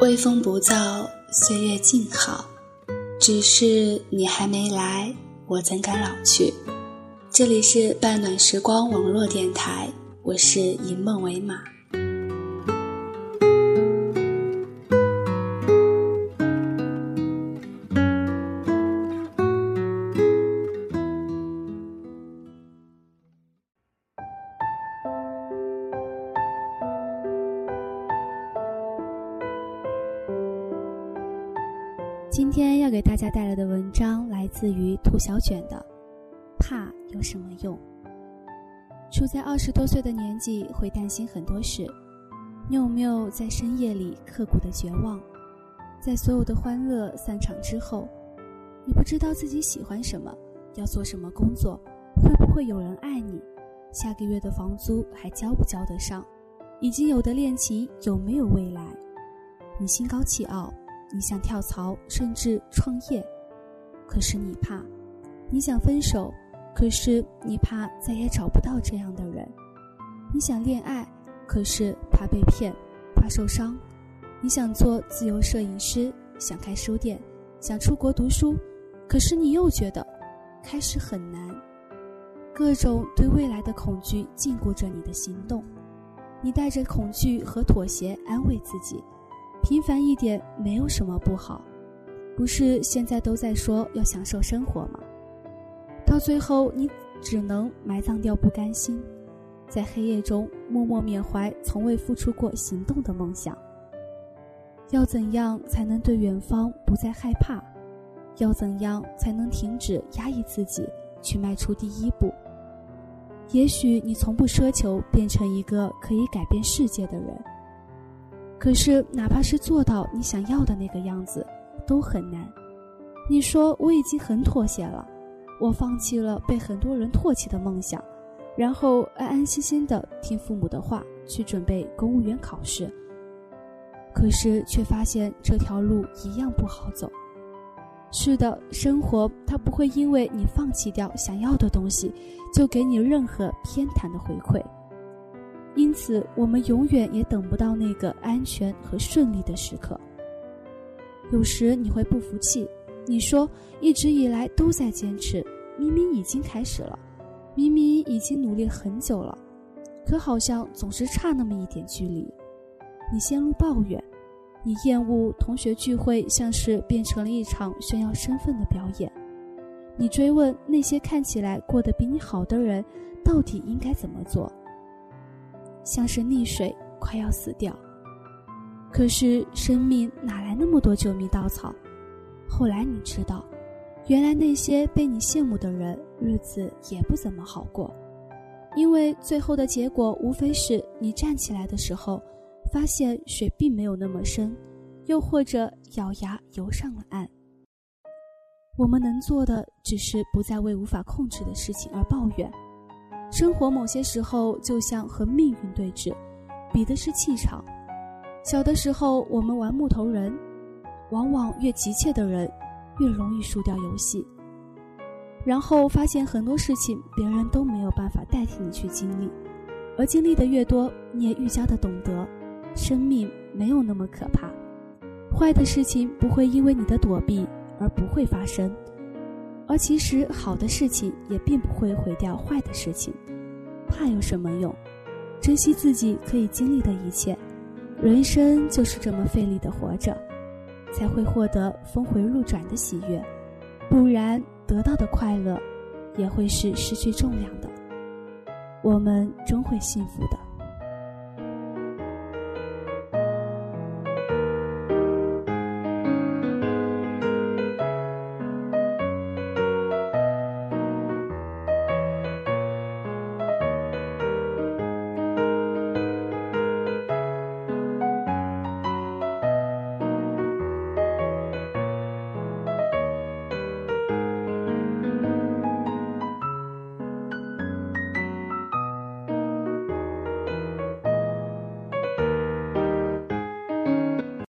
微风不燥，岁月静好，只是你还没来，我怎敢老去？这里是半暖时光网络电台，我是以梦为马。今天要给大家带来的文章来自于兔小卷的《怕有什么用》。处在二十多岁的年纪，会担心很多事。你有没有在深夜里刻骨的绝望？在所有的欢乐散场之后，你不知道自己喜欢什么，要做什么工作，会不会有人爱你？下个月的房租还交不交得上？已经有的恋情有没有未来？你心高气傲。你想跳槽，甚至创业，可是你怕；你想分手，可是你怕再也找不到这样的人；你想恋爱，可是怕被骗，怕受伤；你想做自由摄影师，想开书店，想出国读书，可是你又觉得开始很难。各种对未来的恐惧禁锢着你的行动，你带着恐惧和妥协安慰自己。平凡一点没有什么不好，不是现在都在说要享受生活吗？到最后你只能埋葬掉不甘心，在黑夜中默默缅怀从未付出过行动的梦想。要怎样才能对远方不再害怕？要怎样才能停止压抑自己，去迈出第一步？也许你从不奢求变成一个可以改变世界的人。可是，哪怕是做到你想要的那个样子，都很难。你说我已经很妥协了，我放弃了被很多人唾弃的梦想，然后安安心心的听父母的话，去准备公务员考试。可是，却发现这条路一样不好走。是的，生活它不会因为你放弃掉想要的东西，就给你任何偏袒的回馈。因此，我们永远也等不到那个安全和顺利的时刻。有时你会不服气，你说一直以来都在坚持，明明已经开始了，明明已经努力很久了，可好像总是差那么一点距离。你陷入抱怨，你厌恶同学聚会，像是变成了一场炫耀身份的表演。你追问那些看起来过得比你好的人，到底应该怎么做？像是溺水，快要死掉。可是生命哪来那么多救命稻草？后来你知道，原来那些被你羡慕的人，日子也不怎么好过。因为最后的结果，无非是你站起来的时候，发现水并没有那么深，又或者咬牙游上了岸。我们能做的，只是不再为无法控制的事情而抱怨。生活某些时候就像和命运对峙，比的是气场。小的时候，我们玩木头人，往往越急切的人，越容易输掉游戏。然后发现很多事情别人都没有办法代替你去经历，而经历的越多，你也愈加的懂得，生命没有那么可怕。坏的事情不会因为你的躲避而不会发生。而其实，好的事情也并不会毁掉坏的事情。怕有什么用？珍惜自己可以经历的一切。人生就是这么费力的活着，才会获得峰回路转的喜悦。不然，得到的快乐，也会是失去重量的。我们终会幸福的。